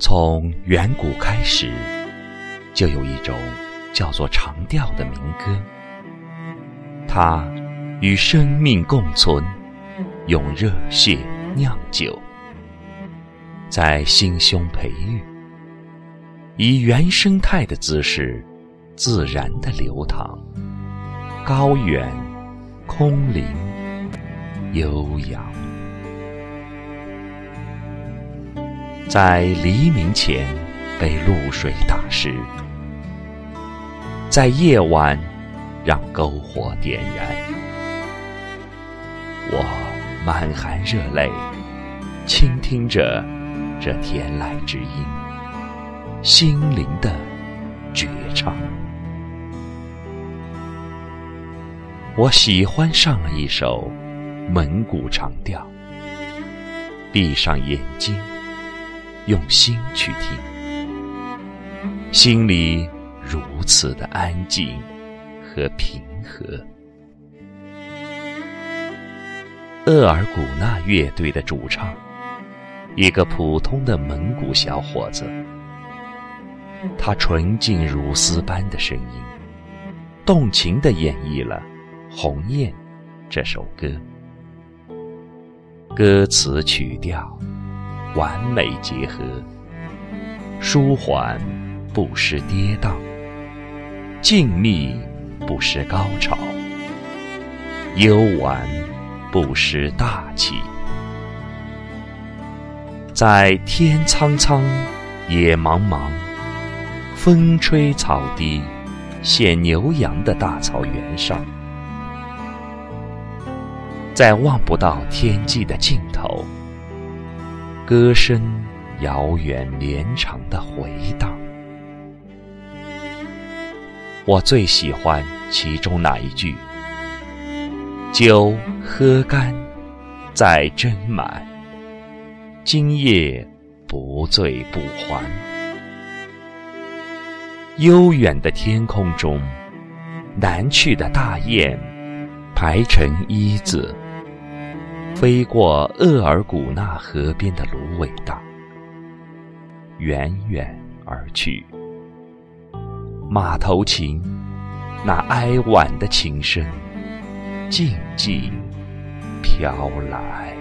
从远古开始，就有一种叫做长调的民歌，它与生命共存，用热血酿酒，在心胸培育，以原生态的姿势，自然的流淌，高远、空灵、悠扬。在黎明前被露水打湿，在夜晚让篝火点燃。我满含热泪，倾听着这天籁之音，心灵的绝唱。我喜欢上了一首蒙古长调，闭上眼睛。用心去听，心里如此的安静和平和。鄂尔古纳乐队的主唱，一个普通的蒙古小伙子，他纯净如丝般的声音，动情地演绎了《鸿雁》这首歌，歌词曲调。完美结合，舒缓不失跌宕，静谧不失高潮，幽婉不失大气。在天苍苍，野茫茫，风吹草低见牛羊的大草原上，在望不到天际的尽头。歌声遥远绵长的回荡，我最喜欢其中那一句：“酒喝干，再斟满，今夜不醉不还。”悠远的天空中，南去的大雁排成一字。飞过额尔古纳河边的芦苇荡，远远而去。马头琴那哀婉的琴声，静静飘来。